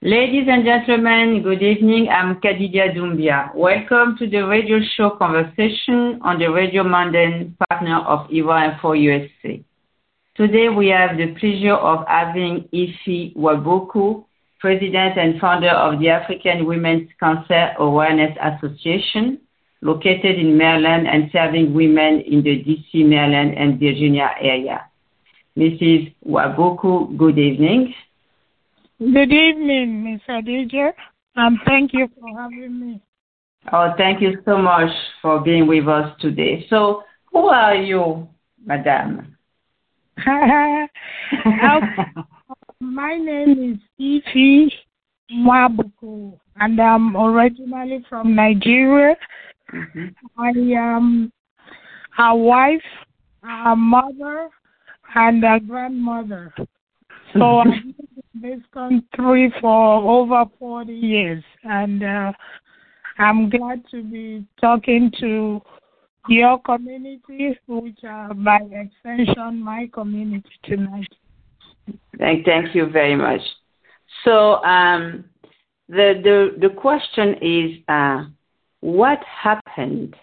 Ladies and gentlemen, good evening. I'm Kadidia Doumbia. Welcome to the radio show conversation on the Radio Manden partner of Info USA. Today we have the pleasure of having Ify Nwabukwu, President and founder of the African Women's Cancer Awareness Association, located in Maryland and serving women in the DC, Maryland, and Virginia area. Mrs. Waboku, good evening. Good evening, Ms. Adija, and thank you for having me. Oh, thank you so much for being with us today. So, who are you, Madame? My name is Ify Nwabukwu, and I'm originally from Nigeria. Mm-hmm. I am a wife, a mother, and a grandmother. So in this country for over 40 years, and uh, I'm glad to be talking to your community, which are by extension my community tonight. Thank, thank you very much. So um, the, the the question is, uh, what happened,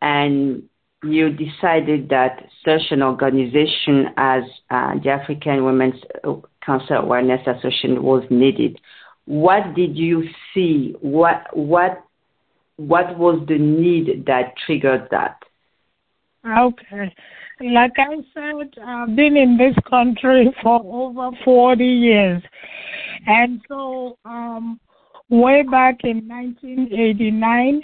and you decided that such an organization as uh, the African Women's Cancer Awareness Association was needed. What did you see? What what what was the need that triggered that? Okay. Like I said, I've been in this country for over 40 years. And so, um, way back in 1989,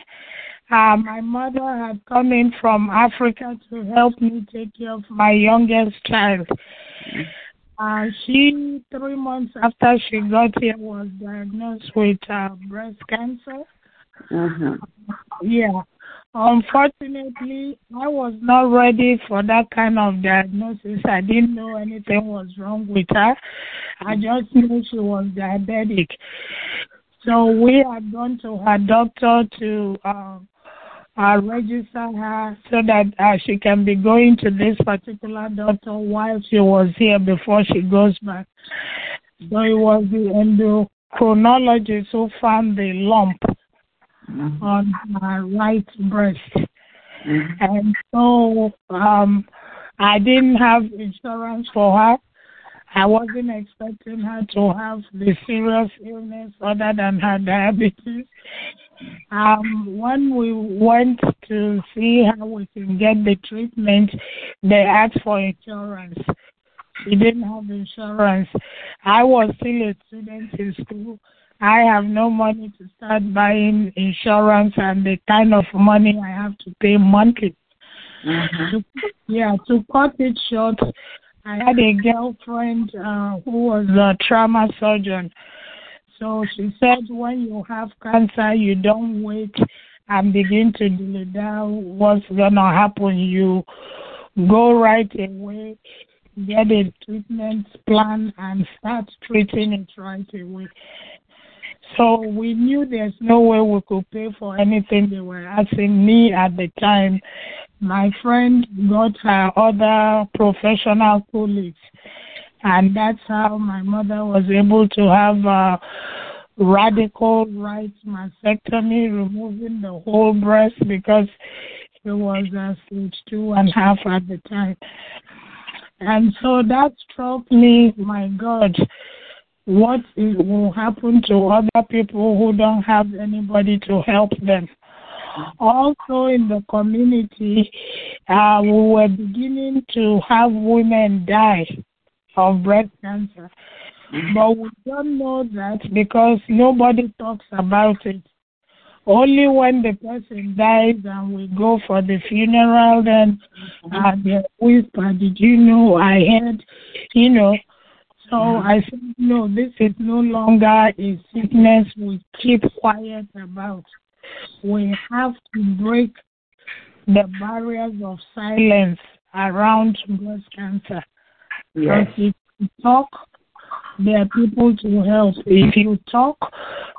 uh, my mother had come in from Africa to help me take care of my youngest child. Uh, she, three months after she got here, was diagnosed with uh, breast cancer. Mm-hmm. Yeah. Unfortunately, I was not ready for that kind of diagnosis. I didn't know anything was wrong with her. I just knew she was diabetic. So we had gone to her doctor to uh, uh, register her so that uh, she can be going to this particular doctor while she was here before she goes back. So it was the endocrinologist who found the lump Mm-hmm. on her right breast. Mm-hmm. And so um, I didn't have insurance for her. I wasn't expecting her to have the serious illness other than her diabetes. Um, when we went to see how we can get the treatment, they asked for insurance. We didn't have insurance. I was still a student in school. I have no money to start buying insurance and the kind of money I have to pay monthly. Mm-hmm. To, yeah, to cut it short, I had a girlfriend uh, who was a trauma surgeon. So she said, when you have cancer, you don't wait and begin to down what's going to happen. You go right away, get a treatment plan, and start treating it right away. So we knew there's no way we could pay for anything they were asking me at the time. My friend got her other professional colleagues, and that's how my mother was able to have a radical right mastectomy, removing the whole breast because she was a stage two and a half at the time. And so that struck me, my God, what will happen to other people who don't have anybody to help them. Also, in the community, uh, we were beginning to have women die of breast cancer. But we don't know that because nobody talks about it. Only when the person dies and we go for the funeral, then uh, they whisper, Did you know I had, you know, so I said, no, this is no longer a sickness we keep quiet about. We have to break the barriers of silence around breast cancer. Yes. If you talk, there are people to help. If you talk,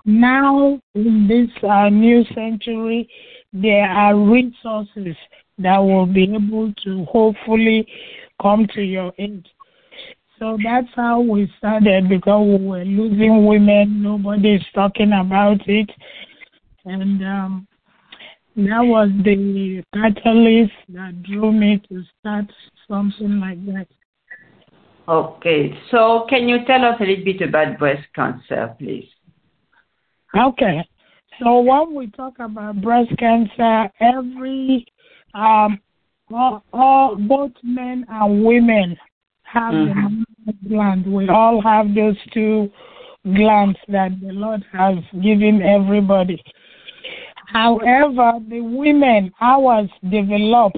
now in this uh, new century, there are resources that will be able to hopefully come to your aid. So that's how we started because we were losing women. Nobody's talking about it. And um, that was the catalyst that drew me to start something like that. Okay. So can you tell us a little bit about breast cancer, please? Okay. So when we talk about breast cancer, every um, all, all both men and women have mm-hmm. the gland. We all have those two glands that the Lord has given everybody. However, the women ours develop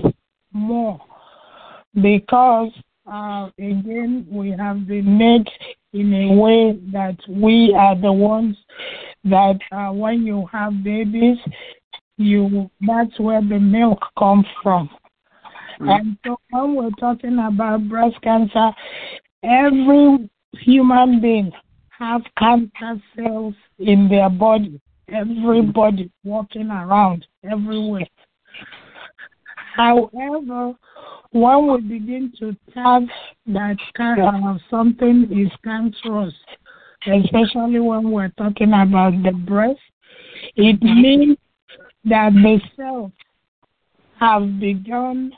more because uh, again we have been made in a way that we are the ones that uh, when you have babies, you that's where the milk comes from. Mm-hmm. And so when we're talking about breast cancer, every human being have cancer cells in their body. Everybody walking around everywhere. However, when we begin to tag that kind of something is cancerous, especially when we're talking about the breast, it means that the cells have begun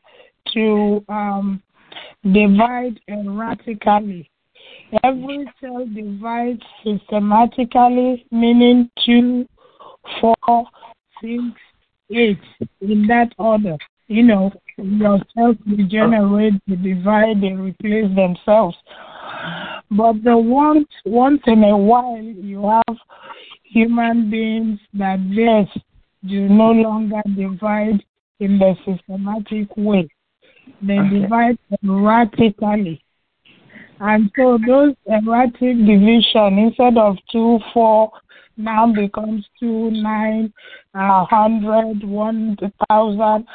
to um, divide erratically. Every cell divides systematically, meaning two, four, six, eight, in that order. You know, your cells regenerate, they divide, they replace themselves. But the once once in a while you have human beings that just do no longer divide in the systematic way. They okay. divide erratically. And so those erratic division instead of two, four, now becomes two, nine, a hundred, one thousand.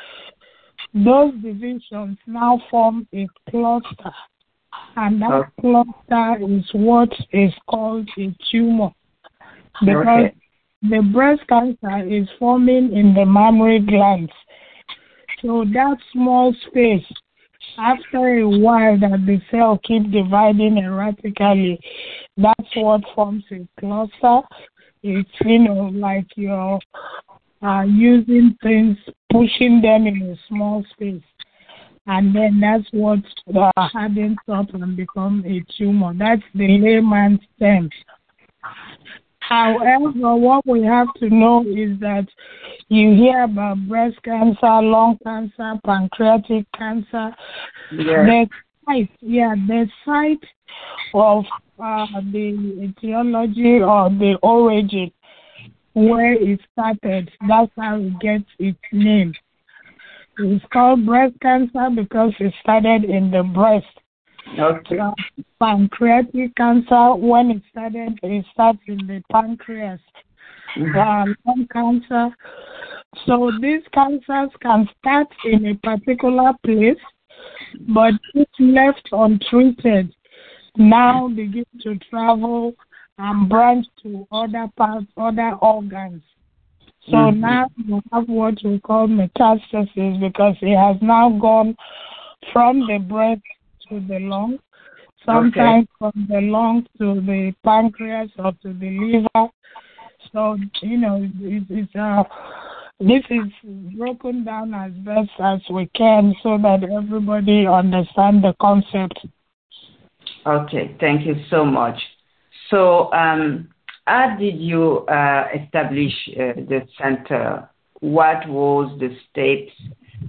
Those divisions now form a cluster and that okay. cluster is what is called a tumor because okay. the breast cancer is forming in the mammary glands. So that small space, after a while that the cell keep dividing erratically, that's what forms a cluster. It's you know like you're uh, using things, pushing them in a small space and then that's what uh, hardens up and become a tumor. That's the layman's terms. However, what we have to know is that you hear about breast cancer, lung cancer, pancreatic cancer. Yes. The site, yeah, the site of uh, the etiology or the origin where it started. That's how it gets its name. It's called breast cancer because it started in the breast. Okay. Uh, pancreatic cancer, when it started, it starts in the pancreas. Mm-hmm. Uh, lung cancer. So these cancers can start in a particular place, but if left untreated, now begin to travel and branch to other parts, other organs. So mm-hmm. now you have what we call metastasis because it has now gone from the breast to the lung, sometimes okay. from the lung to the pancreas or to the liver. So you know, it, it's uh, this is broken down as best as we can so that everybody understand the concept. Okay, thank you so much. So um, how did you uh, establish uh, the center? What was the steps,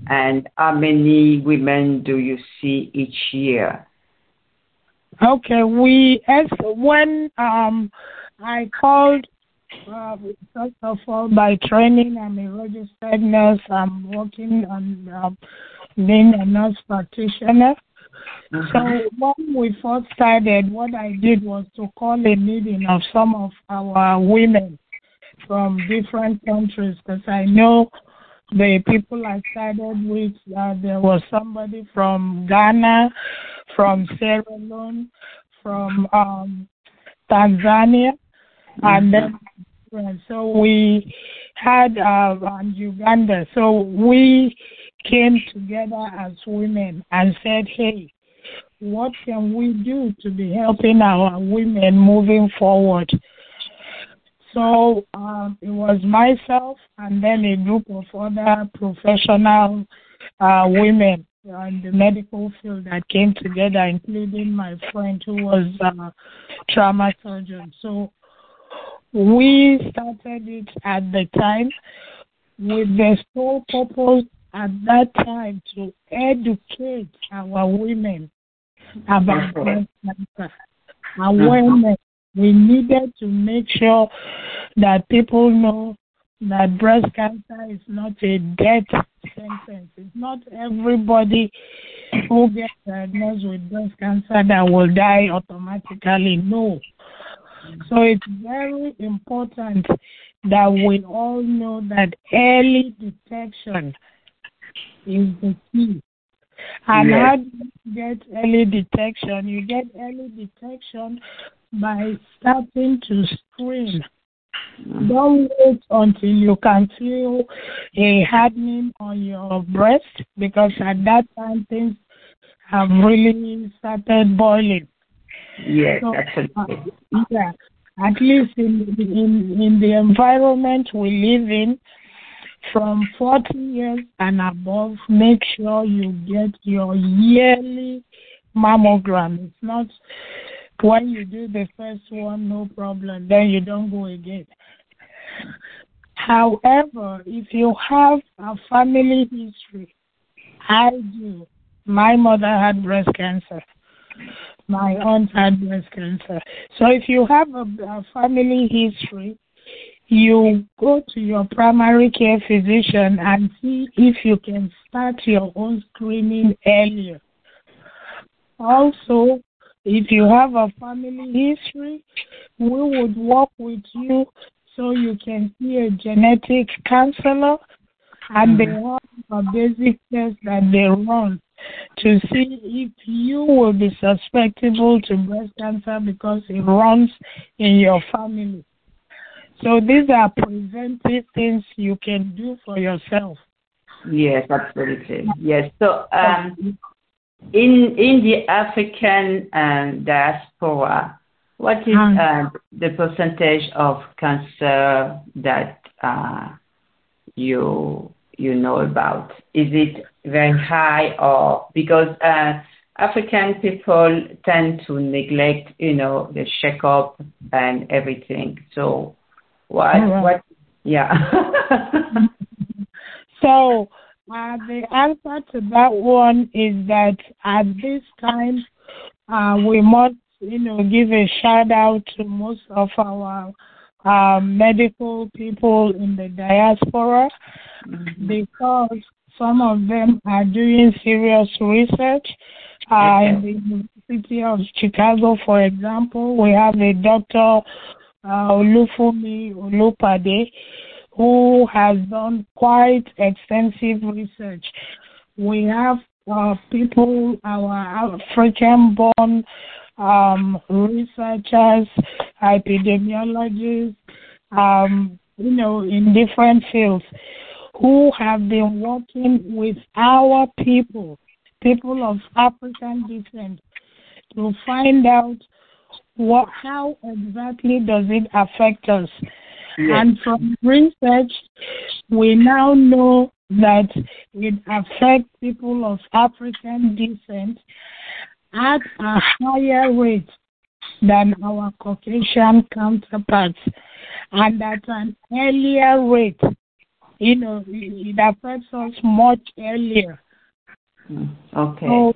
and how many women do you see each year? Okay, we as when um, I called. Uh, first of all, by training, I'm a registered nurse. I'm working on uh, being a nurse practitioner. So mm-hmm. when we first started, what I did was to call a meeting of some of our women from different countries because I know the people I started with, uh, there was somebody from Ghana, from Sierra Leone, from um, Tanzania, and then so we had uh, Uganda. So we came together as women and said, hey, what can we do to be helping our women moving forward? So um, it was myself and then a group of other professional uh, women in the medical field that came together, including my friend who was a trauma surgeon. So we started it at the time with the sole purpose at that time to educate our women about breast cancer. Awareness. Mm-hmm. We needed to make sure that people know that breast cancer is not a death sentence. It's not everybody who gets diagnosed with breast cancer that will die automatically. No. So it's very important that we all know that early detection is the key. And yes. how do you get early detection? You get early detection by starting to screen. Don't wait until you can feel a hardening on your breast because at that time things have really started boiling. Yes, so, absolutely. Uh, yeah, at least in, in in the environment we live in, from 40 years and above, make sure you get your yearly mammogram. It's not when you do the first one, no problem, then you don't go again. However, if you have a family history, I do. My mother had breast cancer. My aunt had breast cancer. So if you have a, a family history, you go to your primary care physician and see if you can start your own screening earlier. Also, if you have a family history, we would work with you so you can see a genetic counselor and they mm-hmm. have a basic test that they run to see if you will be susceptible to breast cancer because it runs in your family. So these are preventive things you can do for yourself. Yes, absolutely. Yes. So um, in in the African um, diaspora, what is uh, the percentage of cancer that uh, you you know about? Is it very high or because uh, African people tend to neglect, you know, the checkup and everything. So what? Right. What? Yeah. so uh, the answer to that one is that at this time uh, we must, you know, give a shout out to most of our uh, medical people in the diaspora mm-hmm. because some of them are doing serious research. Uh, in the University of Chicago, for example, we have a doctor uh, Olufumi Olopade, who has done quite extensive research. We have uh, people, our African-born um, researchers, epidemiologists, um, you know, in different fields, who have been working with our people, people of African descent, to find out what, how exactly does it affect us? Yes. And from research, we now know that it affects people of African descent at a higher rate than our Caucasian counterparts, and at an earlier rate. You know, it affects us much earlier. Mm, okay. So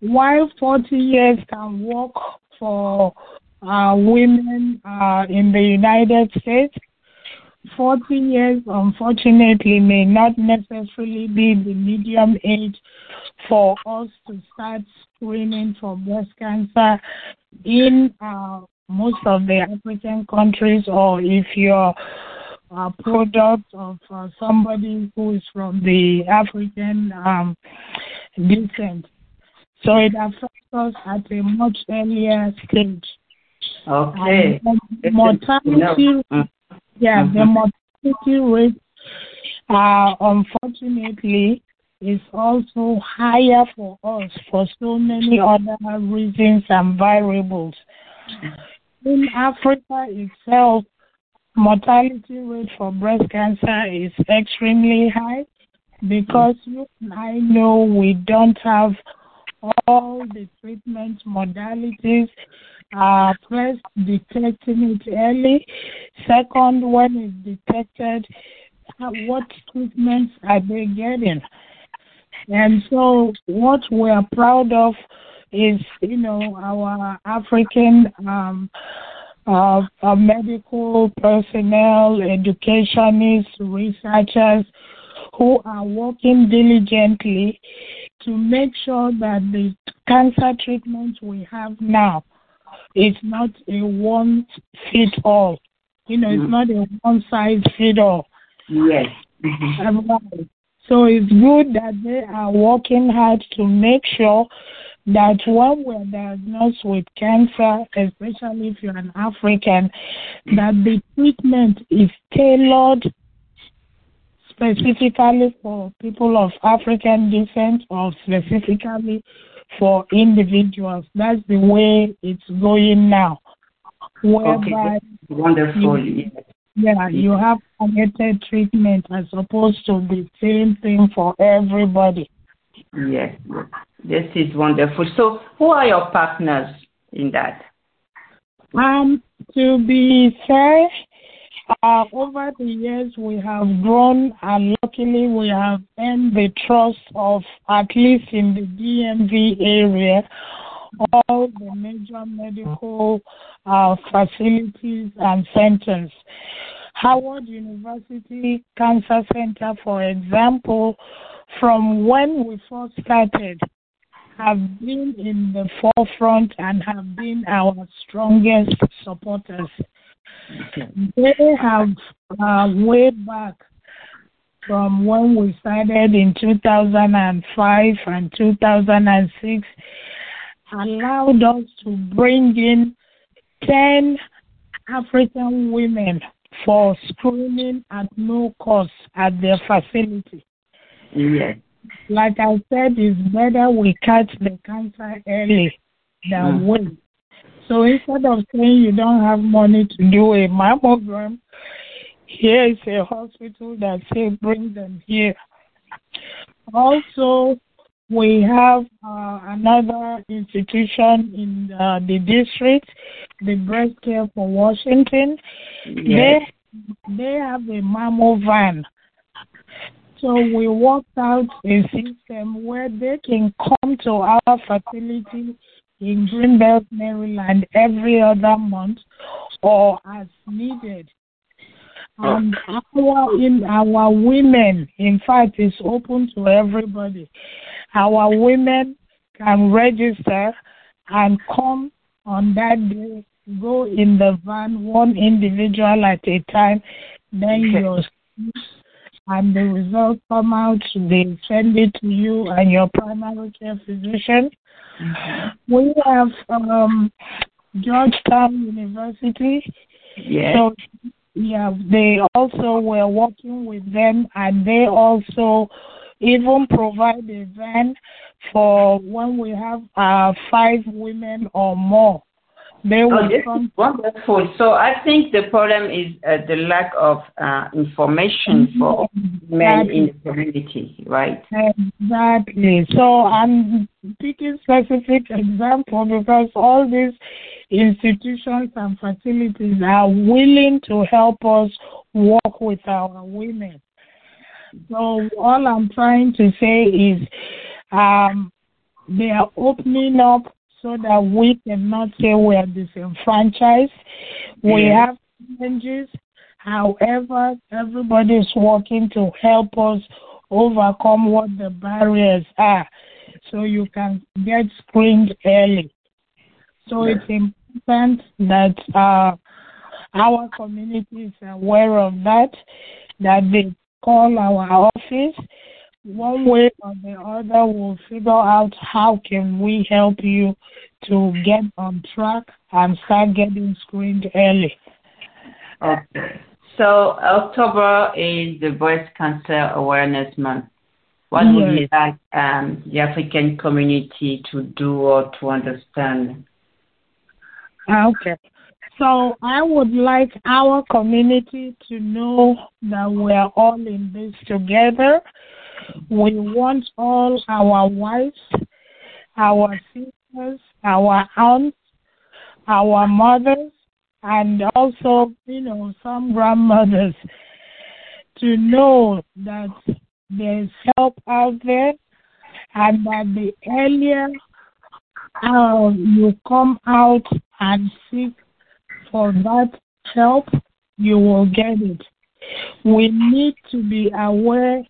while 40 years can work for uh, women uh, in the United States. 40 years, unfortunately, may not necessarily be the medium age for us to start screening for breast cancer in uh, most of the African countries, or if you're a product of uh, somebody who is from the African um, descent. So it affects us at a much earlier stage. Okay. mortality, mm. yeah, mm-hmm. the mortality rate, uh, unfortunately, is also higher for us for so many other reasons and variables. In Africa itself, mortality rate for breast cancer is extremely high because you and I know we don't have all the treatment modalities. Uh, first, detecting it early. Second, when it's detected, what treatments are they getting? And so, what we are proud of is, you know, our African um, uh, medical personnel, educationists, researchers who are working diligently to make sure that the cancer treatment we have now is not a one fit all. You know, mm-hmm. it's not a one size fit all. Yes. So it's good that they are working hard to make sure that when we're diagnosed with cancer, especially if you're an African, that the treatment is tailored specifically for people of African descent or specifically for individuals. That's the way it's going now. Whereby okay. Wonderful. You, yeah, you have targeted treatment as opposed to the same thing for everybody. Yes, this is wonderful. So, who are your partners in that? Um, to be fair, uh, over the years, we have grown, and luckily, we have earned the trust of, at least in the DMV area, all the major medical uh, facilities and centers. Howard University Cancer Center, for example, from when we first started, have been in the forefront and have been our strongest supporters. They have uh, way back from when we started in 2005 and 2006 allowed us to bring in 10 African women for screening at no cost at their facility. Yes. Like I said, it's better we catch the cancer early than mm. wait. So instead of saying you don't have money to do a mammogram, here is a hospital that say bring them here. Also, we have uh, another institution in uh, the district, the Breast Care for Washington. Yes. They they have a mammo van. So we worked out a system where they can come to our facility in Greenbelt, Maryland every other month or as needed. And our in our women, in fact, is open to everybody. Our women can register and come on that day, go in the van, one individual at a time, then okay. your and the results come out, they send it to you and your primary care physician. Mm-hmm. We have um, Georgetown University. Yes. So, yeah, they also were working with them, and they also even provide a van for when we have uh, five women or more. They oh, this is wonderful. So I think the problem is uh, the lack of uh, information for exactly. men in the community, right? Exactly. So I'm picking specific example because all these institutions and facilities are willing to help us work with our women. So all I'm trying to say is um, they are opening up so that we cannot say we are disenfranchised. We have challenges. However, everybody is working to help us overcome what the barriers are so you can get screened early. So it's important that uh, our community is aware of that, that they call our office one way or the other we'll figure out how can we help you to get on track and start getting screened early. Okay. So October is the breast cancer awareness month. What yes. would you like um, the African community to do or to understand? Okay. So I would like our community to know that we're all in this together. We want all our wives, our sisters, our aunts, our mothers, and also, you know, some grandmothers to know that there's help out there and that the earlier uh, you come out and seek for that help, you will get it. We need to be aware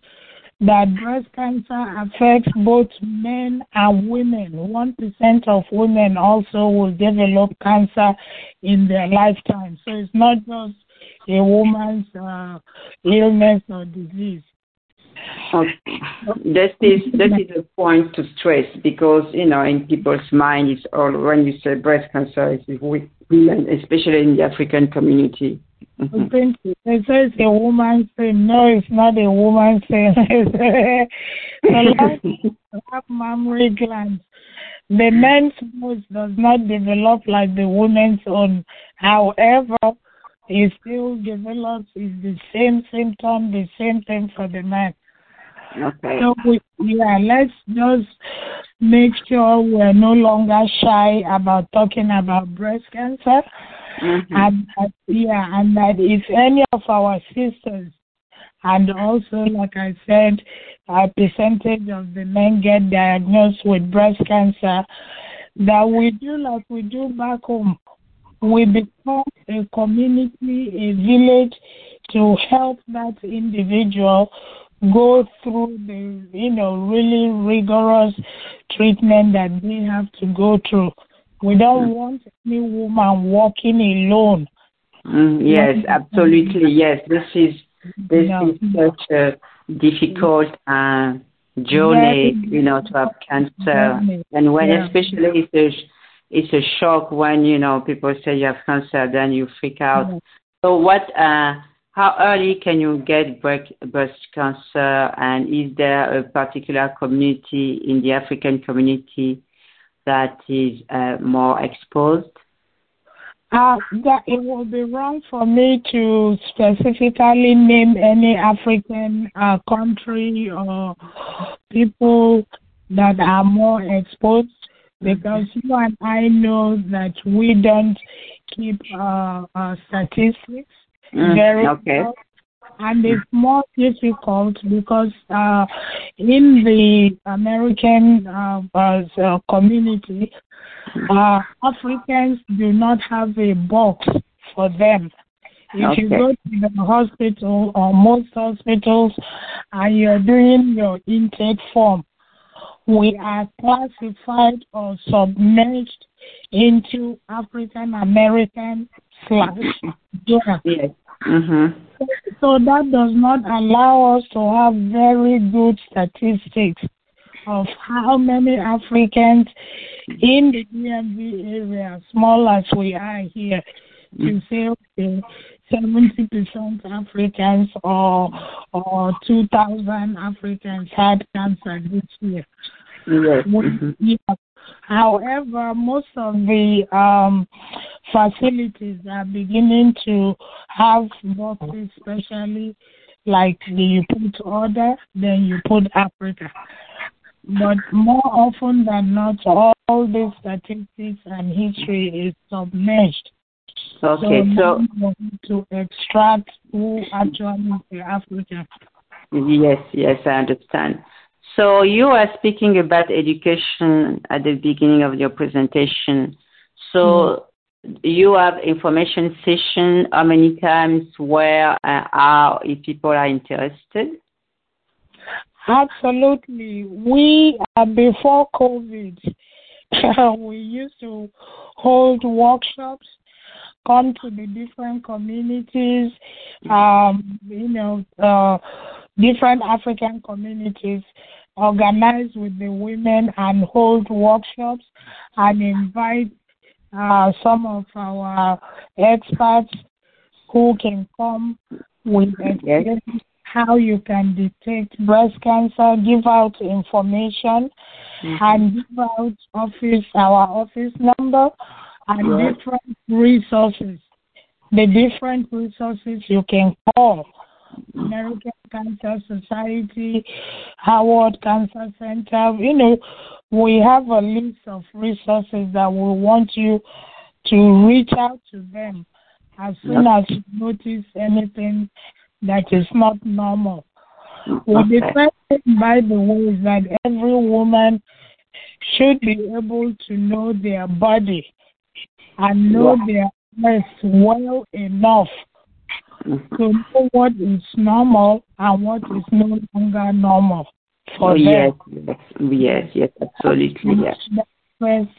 that breast cancer affects both men and women. 1% of women also will develop cancer in their lifetime. So it's not just a woman's uh, illness or disease. Okay. That is that is a point to stress because you know in people's mind it's all when you say breast cancer it's women, especially in the African community. Thank you. It says a woman thing. No, it's not a woman thing. the have mammary glands. The men's nose does not develop like the woman's own. However, it still develops. It's the same symptom, the same thing for the man. Okay. So we, yeah, let's just make sure we're no longer shy about talking about breast cancer. Mm-hmm. And that, yeah, and that if any of our sisters, and also, like I said, a percentage of the men get diagnosed with breast cancer, that we do like we do back home. We become a community, a village to help that individual go through the, you know, really rigorous treatment that they have to go through. We don't mm. want any woman walking alone. Mm, yes, absolutely. Yes, this is this no. is such a difficult uh, journey, you know, to have cancer, and when yeah. especially it's a it's a shock when you know people say you have cancer, then you freak out. Yeah. So what? Uh, how early can you get breast cancer, and is there a particular community in the African community that is uh, more exposed? Uh, it would be wrong for me to specifically name any African uh, country or people that are more exposed because you and I know that we don't keep uh, uh, statistics very okay. and it's more difficult because uh, in the American uh, uh, community, uh, Africans do not have a box for them. If okay. you go to the hospital or most hospitals and you're doing your intake form, we are classified or submerged into African American Yeah. Yes. Mm-hmm. So that does not allow us to have very good statistics of how many Africans in the DMV area, small as we are here, to say okay, seventy percent Africans or or two thousand Africans had cancer this year. Yes. Mm-hmm. However, most of the um, facilities are beginning to have boxes, especially like the, you put order, then you put Africa. But more often than not, all, these statistics and history is submerged. Okay, so, so to extract who actually is African. Yes, yes, I understand. So you are speaking about education at the beginning of your presentation. So mm-hmm. you have information session how many times where uh, how if people are interested? Absolutely. We uh, before COVID, we used to hold workshops, come to the different communities, um, you know, uh, different African communities, organize with the women and hold workshops and invite uh, some of our experts who can come with experience how you can detect breast cancer, give out information, mm-hmm. and give out office our office number and right. different resources. The different resources you can call. American Cancer Society, Howard Cancer Center. You know, we have a list of resources that we want you to reach out to them as soon as you notice anything that is not normal. Okay. Well, the first thing, by the way, is that every woman should be able to know their body and know their breast well enough. To know what is normal and what is no longer normal for oh, them. Yes, yes, yes, absolutely, yes. First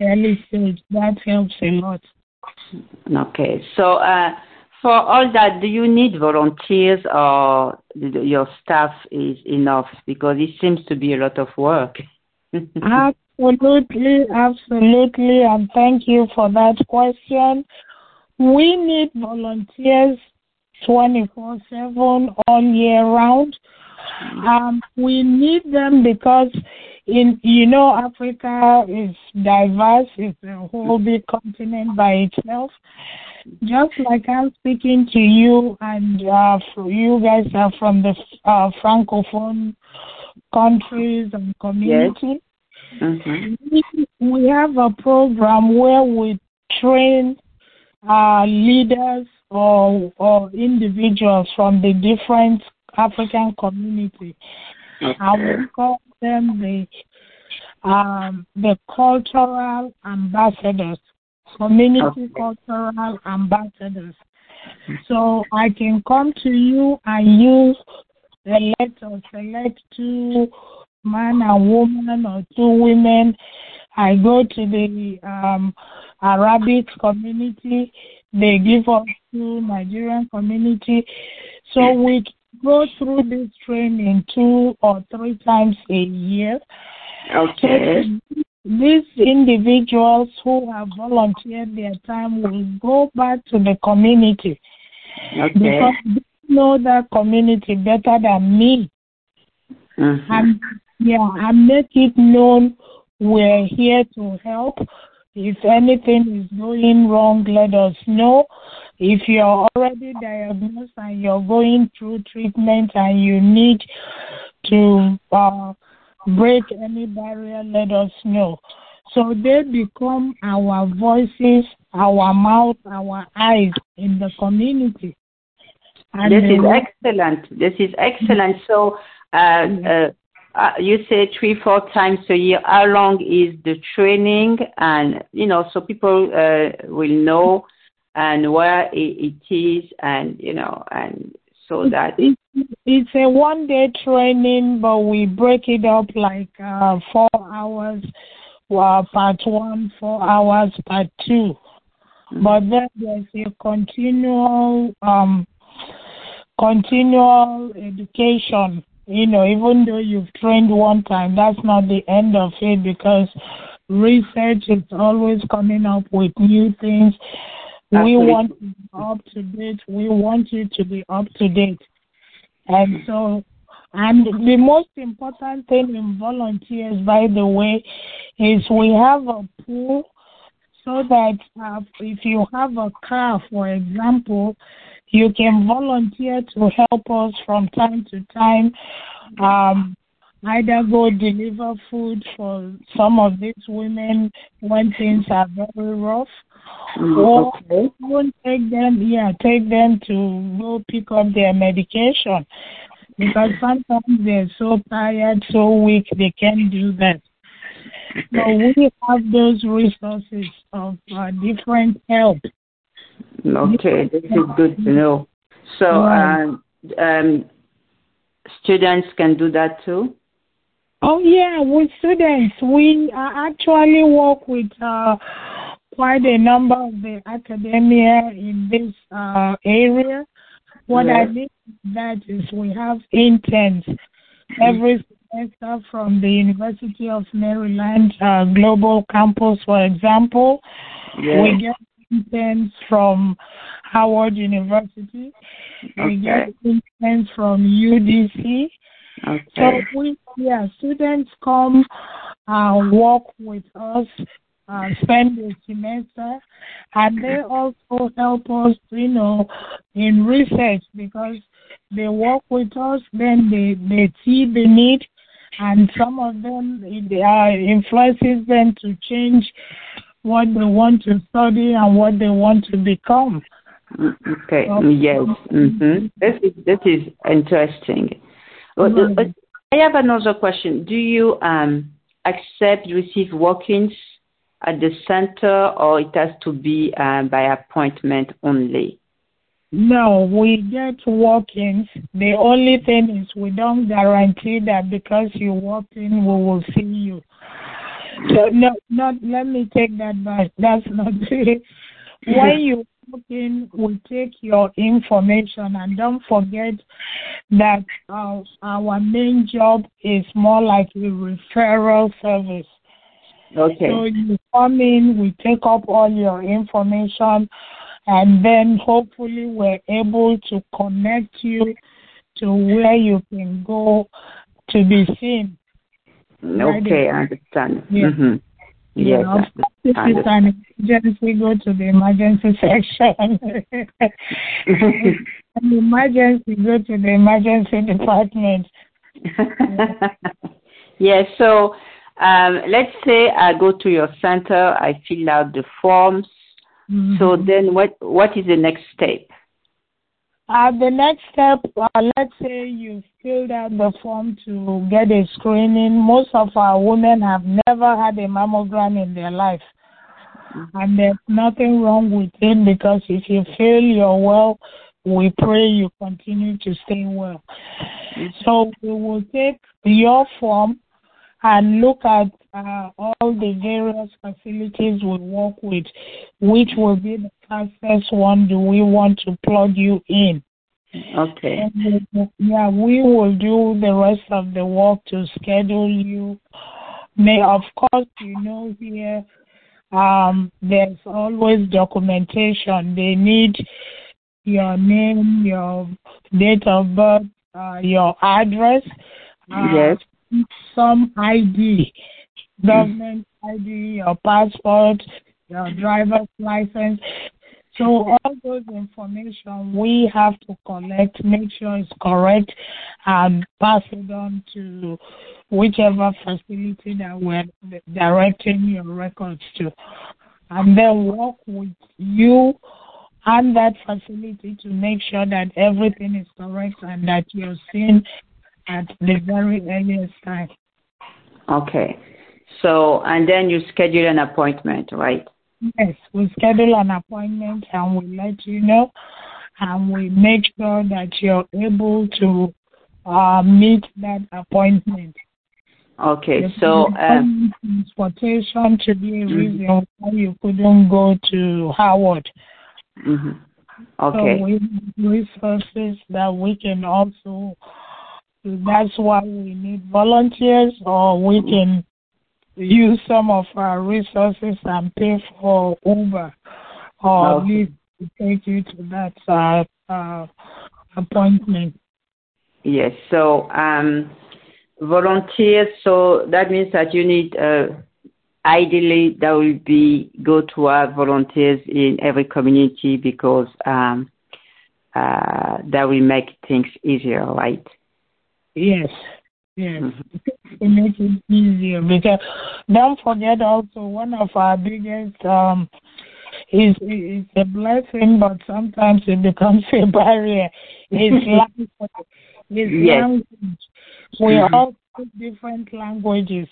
early stage, that helps a lot. Okay, so uh, for all that, do you need volunteers or your staff is enough? Because it seems to be a lot of work. absolutely, absolutely, and thank you for that question. We need volunteers 24 7 all year round. Um, we need them because in you know Africa is diverse, it's a whole big continent by itself just like I'm speaking to you, and uh, you guys are from the uh, francophone countries and community. Yes. Mm-hmm. We, we have a program where we train uh, leaders or or individuals from the different African community. Okay. And we call them the um, the cultural ambassadors community cultural ambassadors. So I can come to you and use select or select two man and woman or two women. I go to the um, Arabic community. They give us to Nigerian community. So we go through this training two or three times a year. Okay. So these individuals who have volunteered their time will go back to the community okay. because they know that community better than me. Mm-hmm. And yeah, and make it known we're here to help. If anything is going wrong, let us know. If you're already diagnosed and you're going through treatment and you need to uh, break any barrier, let us know. So they become our voices, our mouth, our eyes in the community. And this is excellent. This is excellent. So uh, uh, uh, you say three, four times a year. How long is the training? And you know, so people uh, will know and where it, it is, and you know, and so that it's a one day training, but we break it up like uh, four hours well, part one, four hours, part 2 mm-hmm. But then there's a continual, um, continual education. You know, even though you've trained one time, that's not the end of it because research is always coming up with new things. We want to up to date. We want you to be up to date. And so, and the most important thing in volunteers, by the way, is we have a pool so that uh, if you have a car, for example, you can volunteer to help us from time to time. Um, either go deliver food for some of these women when things are very rough, or okay. even take them, yeah, take them to go pick up their medication because sometimes they're so tired, so weak, they can't do that. So we have those resources of uh, different help. Okay, this is good to know. So um, um, students can do that too. Oh yeah, with students, we uh, actually work with uh, quite a number of the academia in this uh, area. What. I mean that is we have interns every semester from the University of Maryland uh, Global Campus, for example. Yes. We get interns from Howard University. Okay. We get interns from UDC. Okay. So we, yeah, students come and work with us, uh, spend the semester, and they also help us, you know, in research because they work with us, then they, they see the need, and some of them, it uh, influences them to change what they want to study and what they want to become. Okay. Okay. Yes. Mm-hmm. This is this is interesting. Right. I have another question. Do you um, accept receive walk-ins at the center, or it has to be uh, by appointment only? No, we get walk-ins. The only thing is we don't guarantee that because you walk in, we will see you. So no, not let me take that back. That's not it. When you walk in, we take your information and don't forget that uh, our main job is more like a referral service. Okay. So you come in, we take up all your information, and then hopefully we're able to connect you to where you can go to be seen. Okay, I understand. Yeah. Mm-hmm. Yes, know, if it's an emergency, go to the emergency section. an emergency, go to the emergency department. yes. So um, let's say I go to your center, I fill out the forms. So Mhm. then, what what is the next step? Uh, the next step, uh, let's say you filled out the form to get a screening. Most of our women have never had a mammogram in their life. And there's nothing wrong with it because if you feel you're well, we pray you continue to stay well. So we will take your form and look at uh, all the various facilities we work with. Which will be the fastest one do we want to plug you in? Okay. And yeah, we will do the rest of the work to schedule you. May of course you know here um there's always documentation. They need your name, your date of birth, uh, your address, uh, Yes. Some ID, government ID, your passport, your driver's license. So all those information we have to collect, make sure it's correct, and pass it on to whichever facility that we're directing your records to, and then work with you and that facility to make sure that everything is correct and that you're seen at the very earliest time. Okay. So and then you schedule an appointment, right? Yes, we schedule an appointment and we let you know, and we make sure that you're able to uh, meet that appointment. Okay. So uh, transportation to be a Mhm. reason why you couldn't go to Howard. mhm. So okay. we have resources that we can also. That's why we need volunteers, or we can use some of our resources and pay for Uber or Okay. Take you to that uh, uh, appointment. Yes. So um, volunteers. So that means that you need. Uh, ideally, that will be go to have volunteers in every community because um, uh, that will make things easier, right? Yes, yes. Mhm. To make it easier because don't forget also one of our biggest um is is a blessing but sometimes it becomes a barrier. Is language. Is Yes. language. We Mhm. all speak different languages.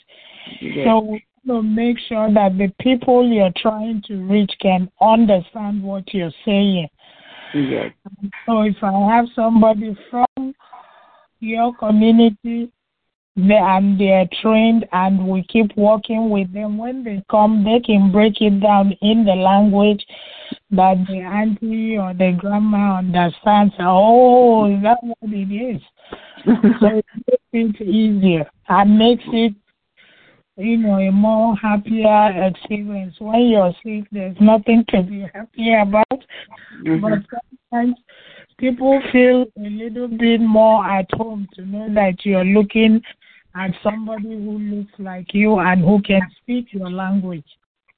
Yes. So we want to make sure that the people you're trying to reach can understand what you're saying. yes. So if I have somebody from your community they, and they're trained and we keep working with them, when they come, they can break it down in the language that the auntie or the grandma understands. Oh, is that what it is? So it makes it easier and makes it you know, a more happier experience. When you're sick, there's nothing to be happy about. Mm-hmm. But sometimes people feel a little bit more at home to know that you're looking at somebody who looks like you and who can speak your language.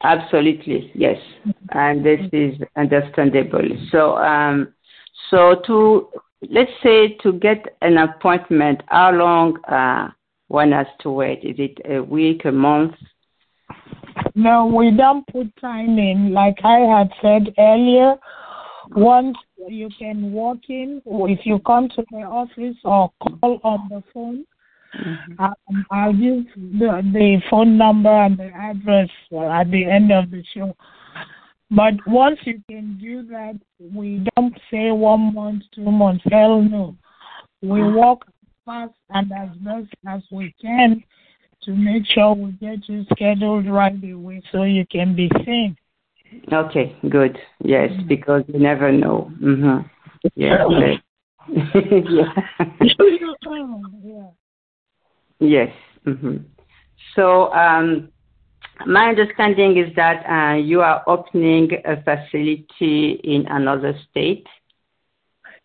Absolutely, yes, and this is understandable. So, um, so to let's say to get an appointment, how long uh, one has to wait? Is it a week, a month? No, we don't put time in. Like I had said earlier, once you can walk in, or if you come to the office or call on the phone, mm-hmm. um, I'll give the, the phone number and the address at the end of the show. But once you can do that, we don't say one month, two months. Hell no. We work fast and as best as we can to make sure we get you scheduled right away so you can be seen. Okay, good. Yes, mm-hmm. because you never know. Mm-hmm. Yeah. yeah. Yes. Mm-hmm. So, um, my understanding is that uh, you are opening a facility in another state.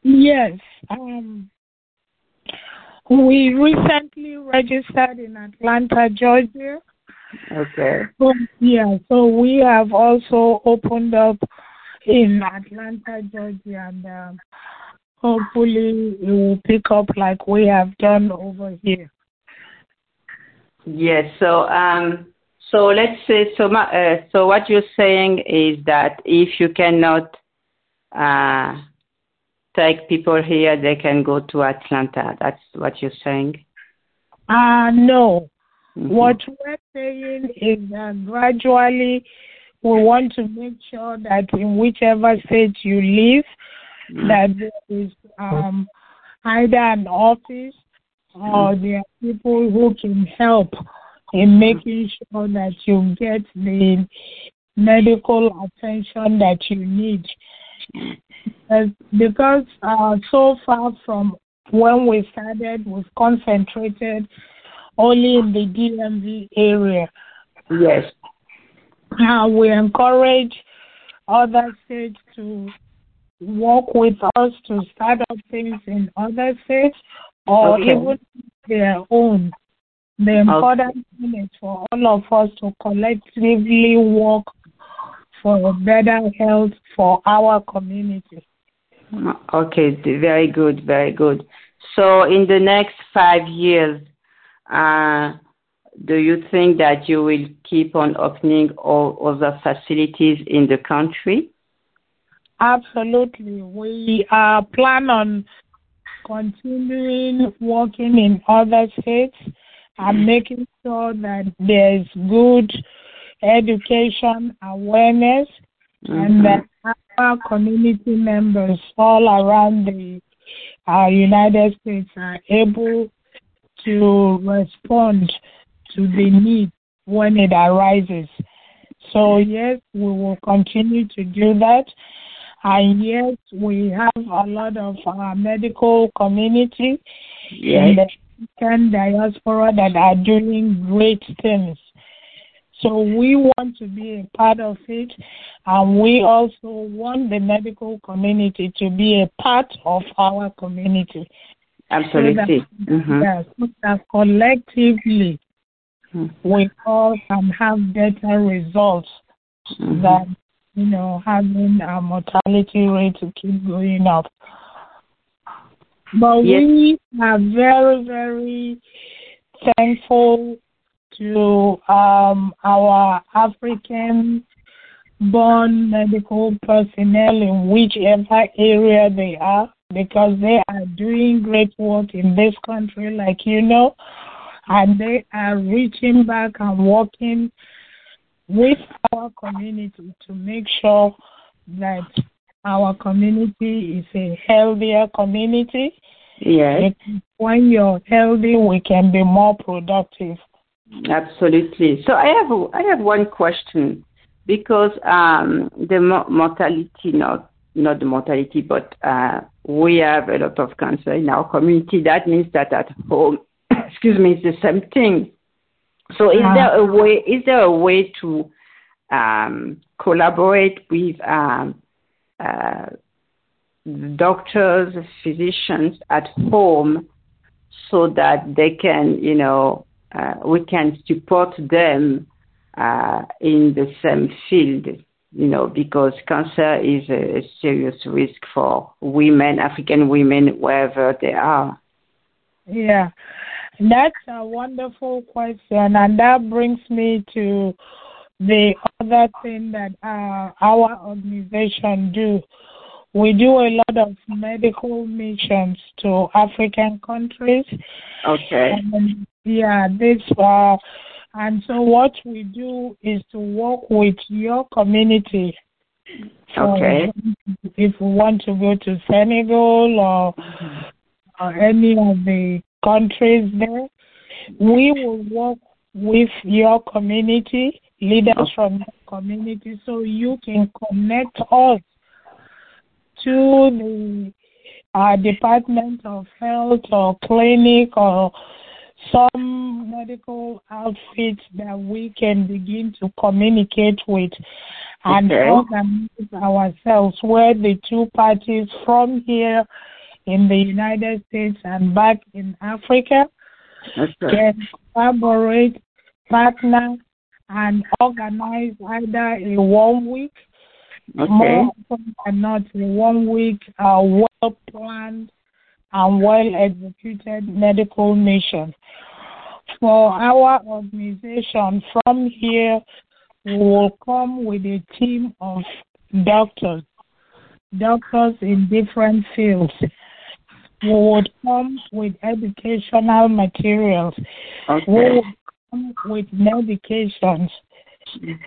Yes. Um, we recently registered in Atlanta, Georgia. Okay. So, yeah, so we have also opened up in Atlanta, Georgia, and um, hopefully it will pick up like we have done over here. Yes. So, um, so let's say so. Uh, so what you're saying is that if you cannot uh, take people here, they can go to Atlanta. That's what you're saying. Uh no. Mm-hmm. What we're saying is that gradually we want to make sure that in whichever state you live, mm-hmm. that there is um, either an office or mm-hmm. there are people who can help in making sure that you get the medical attention that you need. Because uh, so far from when we started, we've concentrated only in the DMV area. Yes. Uh, we encourage other states to work with us to start up things in other states or okay. even their own. The important okay. thing is for all of us to collectively work for better health for our community. Okay, very good, very good. So in the next five years, do you think that you will keep on opening all other facilities in the country? Absolutely. We uh, plan on continuing working in other states and making sure that there's good education awareness mm-hmm. and that our community members all around the uh, United States are able to respond to the need when it arises. So, yes, we will continue to do that. And yes, we have a lot of our medical community yes. in the African diaspora that are doing great things. So we want to be a part of it, and we also want the medical community to be a part of our community. Absolutely. So that, mm-hmm. yeah, so that collectively mm-hmm. we all can have better results mm-hmm. than you know having our mortality rate to keep going up. But yes. we are very, very thankful to um, our African born medical personnel in whichever area they are because they are doing great work in this country, like you know, and they are reaching back and working with our community to make sure that our community is a healthier community. Yes. When you're healthy, we can be more productive. Absolutely. So I have I have one question because um, the mortality not not the mortality, but uh, we have a lot of cancer in our community. That means that at home, excuse me, it's the same thing. So is uh, there a way? Is there a way to um, collaborate with um, uh, doctors, physicians at home, so that they can, you know, uh, we can support them uh, in the same field, you know, because cancer is a, serious risk for women, African women, wherever they are. Yeah, that's a wonderful question, and that brings me to the other thing that uh, our organization do. We do a lot of medical missions to African countries. Okay. And, yeah, this uh, and so what we do is to work with your community. Okay. if we want to go to Senegal or, or any of the countries there, we will work with your community, leaders from the community, so you can connect us to the uh, Department of Health or clinic or some medical outfits that we can begin to communicate with and okay. organize ourselves where the two parties from here in the United States and back in Africa okay. can collaborate, partner, and organize either a one week, okay. more than not a one week, uh, well planned and well executed medical mission. For our organization, from here, we will come with a team of doctors, doctors in different fields. We would come with educational materials. Okay. We would come with medications.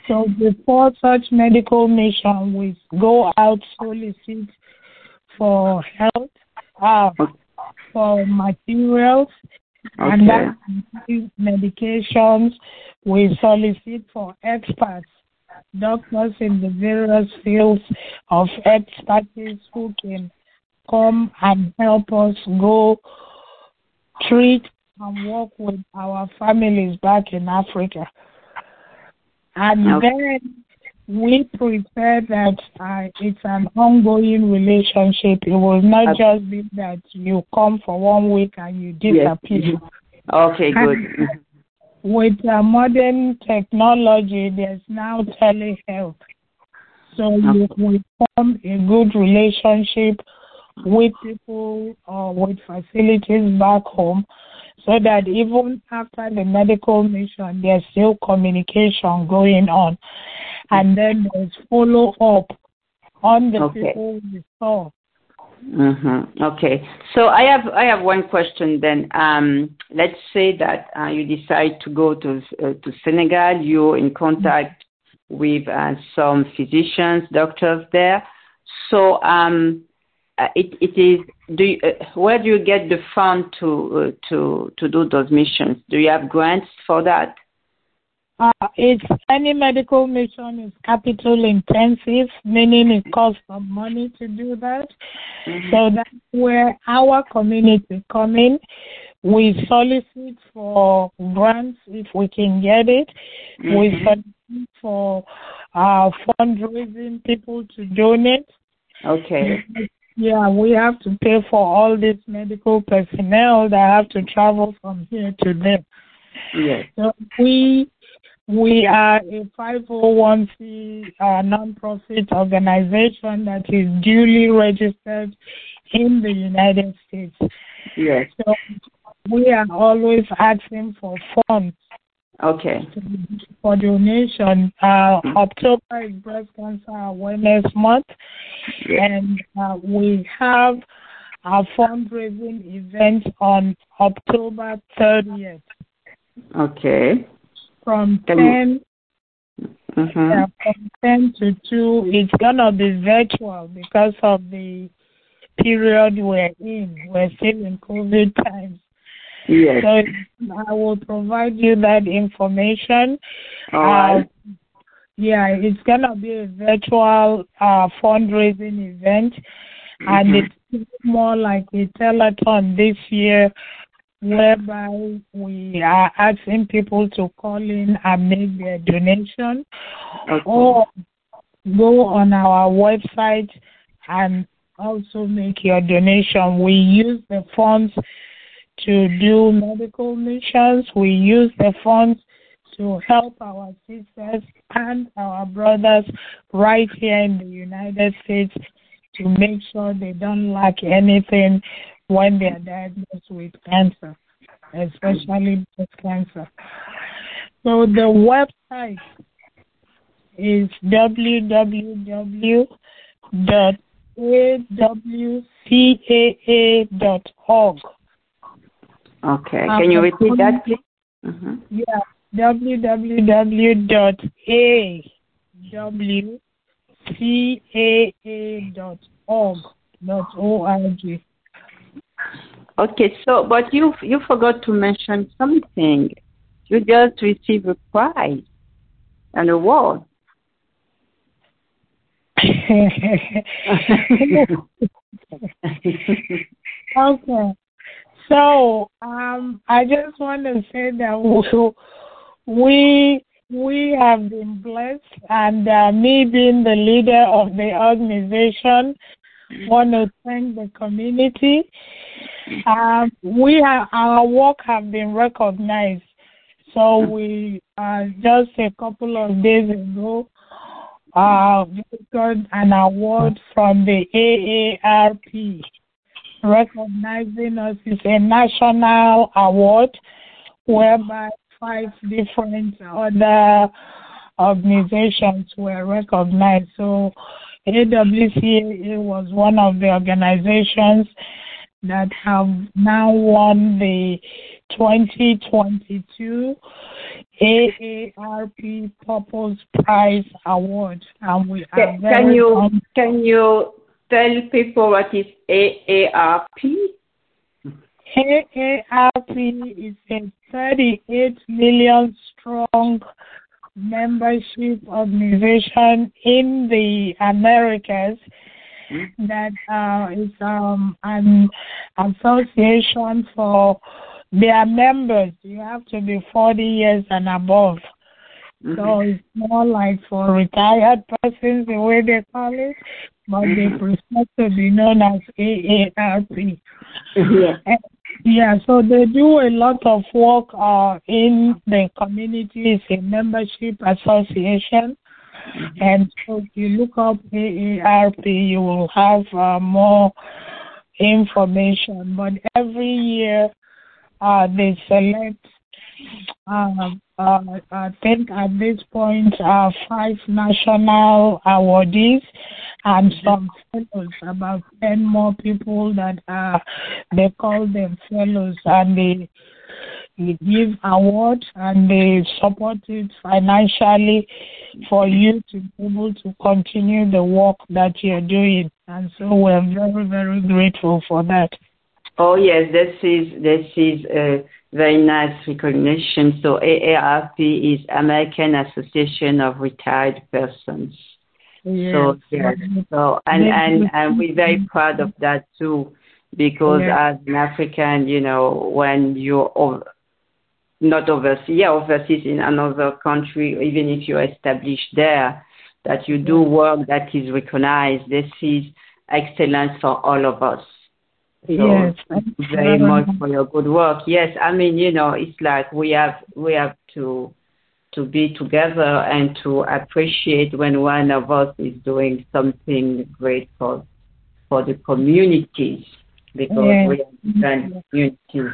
So before such medical mission, we go out solicit for help uh, for materials okay. and that medications. We solicit for experts, doctors in the various fields of expertise who can come and help us go treat and work with our families back in Africa. And okay. then we prefer that uh, it's an ongoing relationship. It will not just be that you come for one week and you disappear. Yes. Okay, good. with uh, modern technology, there's now telehealth. So you will form a good relationship with people or with facilities back home so that even after the medical mission, there's still communication going on and then there's follow up on the okay. people we saw. Mm-hmm. Okay. So I have I have one question then. Um, let's say that uh, you decide to go to uh, to Senegal. You're in contact with uh, some physicians, doctors there. So um, uh, it it is. Do you, uh, where do you get the fund to uh, to to do those missions? Do you have grants for that? Uh, it's any medical mission is capital intensive, meaning it costs some money to do that. Mm-hmm. So that's where our community come in. We solicit for grants if we can get it. Mm-hmm. We solicit for uh, fundraising people to donate. Okay. Yeah, we have to pay for all this medical personnel that have to travel from here to there. Yes. So we we are a 501c uh, nonprofit organization that is duly registered in the United States. Yes. So we are always asking for funds. Okay. For donation. Uh, October is Breast Cancer Awareness Month, and uh, we have a fundraising event on October 30th. Okay from 10 mm-hmm. yeah, from 10 to 2 it's gonna be virtual because of the period we're in we're still in covid times yes so i will provide you that information All right. Uh, yeah it's gonna be a virtual uh fundraising event mm-hmm. and it's more like a telethon this year whereby we are asking people to call in and make their donation Okay. or go on our website and also make your donation. We use the funds to do medical missions. We use the funds to help our sisters and our brothers right here in the United States to make sure they don't lack anything when they are diagnosed with cancer, especially breast cancer. So the website is www.awcaa.org. Okay. Can you repeat that, please? Mm-hmm. Yeah, www.awcaa.org. Okay, so but you you forgot to mention something. You just received a prize, an award. okay. So um, I just want to say that we we have been blessed, and uh, me being the leader of the organization, want to thank the community. Um, we have our work have been recognized. So we uh, just a couple of days ago uh, got an award from the AARP recognizing us. It's a national award whereby five different other organizations were recognized. So AWCAA was one of the organizations that have now won the 2022 AARP Purpose Prize Award, and we are Can, very can you can you tell people what is AARP? AARP is a 38 million strong membership organization in the Americas that uh, is um, an association for their members. You have to be 40 years and above. So it's more like for retired persons, the way they call it, but they prefer to be known as AARP. yeah. Eh, Yeah, so they do a lot of work uh, in the community. It's a membership association. And so if you look up AARP, you will have uh, more information. But every year, uh, they select, uh, uh, I think at this point, uh, five national awardees and some fellows, about 10 more people that uh, they call them fellows and they, they give awards and they support it financially for you to be able to continue the work that you're doing. And so we're very, very grateful for that. Oh yes, this is this is a very nice recognition. So AARP is American Association of Retired Persons. So yes, so and and and we're very proud of that too, because Yeah. as an African, you know, when you're over, not overseas, yeah, overseas in another country, even if you're established there, that you do work that is recognized. This is excellence for all of us. So Yes, thank you very much for your good work. Yes, I mean, you know, it's like we have we have to to be together and to appreciate when one of us is doing something great for for the communities because Yes. we understand communities.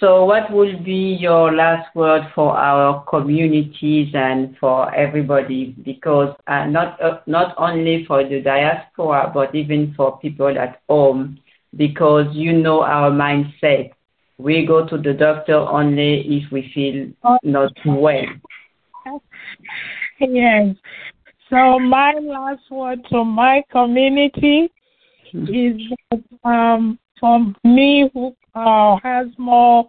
So what will be your last word for our communities and for everybody? Because uh, not uh, not only for the diaspora, but even for people at home, because you know our mindset. We go to the doctor only if we feel not well. Yes. So my last word to my community is that um, for me who uh, has more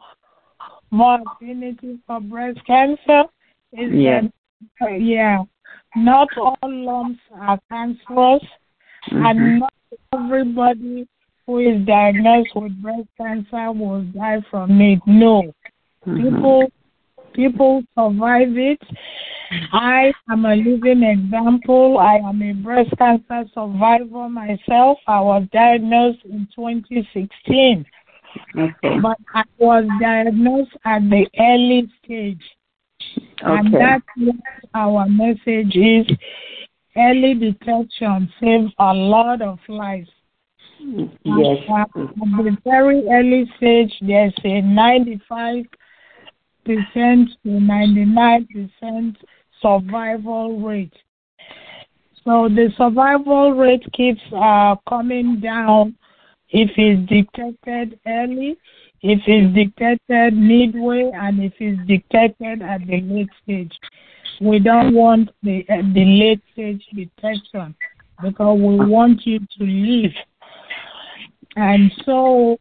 more affinity for breast cancer is Yeah. that uh, yeah, not all lumps are cancerous, Mhm. and not everybody who is diagnosed with breast cancer will die from it. No. Mm-hmm. People people survive it. I am a living example. I am a breast cancer survivor myself. I was diagnosed in 2016. Okay. But I was diagnosed at the early stage. Okay. And that's what our message is. Early detection saves a lot of lives. Yes. At, the very early stage, there's a 95 percent to 99 percent survival rate. So the survival rate keeps uh, coming down if it's detected early, if it's detected midway, and if it's detected at the late stage. We don't want the, uh, the late stage detection because we want you to live. And so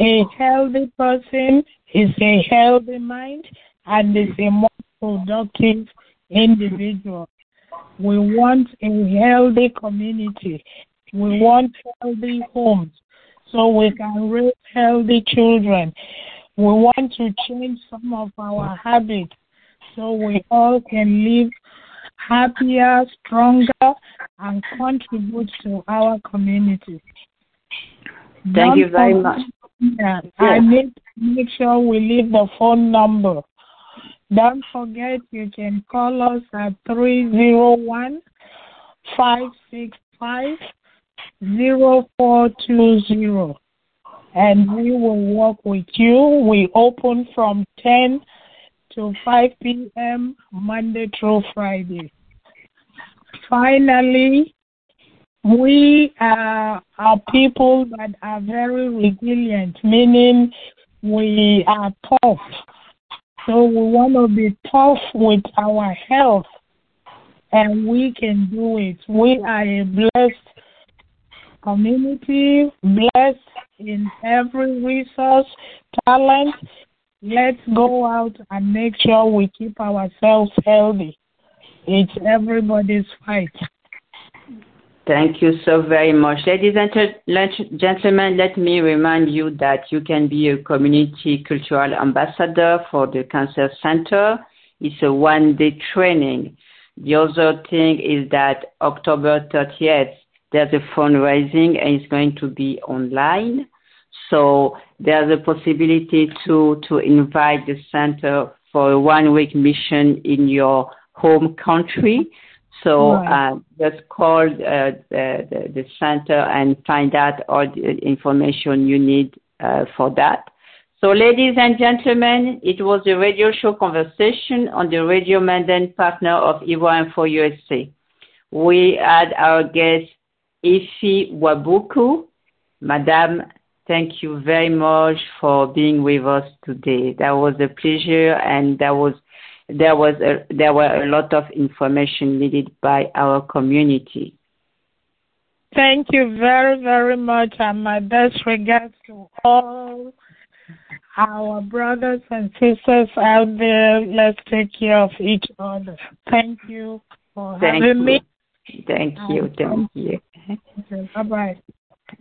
a healthy person is a healthy mind and is a more productive individual. We want a healthy community. We want healthy homes so we can raise healthy children. We want to change some of our habits so we all can live happier, stronger, and contribute to our community. Thank Don't you very much. Yes. I need to make sure we leave the phone number. Don't forget you can call us at 301 565 0420 and we will work with you. We open from 10 to 5 p.m. Monday through Friday. Finally, we uh, are people that are very resilient, meaning we are tough. So we want to be tough with our health, and we can do it. We are a blessed community, blessed in every resource, talent. Let's go out and make sure we keep ourselves healthy. It's everybody's fight. Thank you so very much. Ladies and gentlemen, let me remind you that you can be a community cultural ambassador for the Cancer Center. It's a one day training. The other thing is that October 30th, there's a fundraising and it's going to be online. So there's a possibility to, to invite the center for a one week mission in your home country. So right. uh, just call uh, the, the, center and find out all the information you need uh, for that. So, ladies and gentlemen, it was a radio show conversation on the Radio Manden partner of Info USA. We had our guest, Ify Nwabukwu. Madame, thank you very much for being with us today. That was a pleasure and that was there was a, there were a lot of information needed by our community. Thank you very, very much, and my best regards to all our brothers and sisters out there. Let's take care of each other. Thank you for thank having you. me. Thank you. Thank you. Bye bye.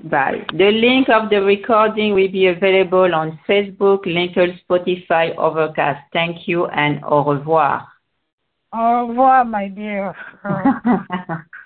Bye. The link of the recording will be available on Facebook, LinkedIn, Spotify, Overcast. Thank you and au revoir. Au revoir, my dear.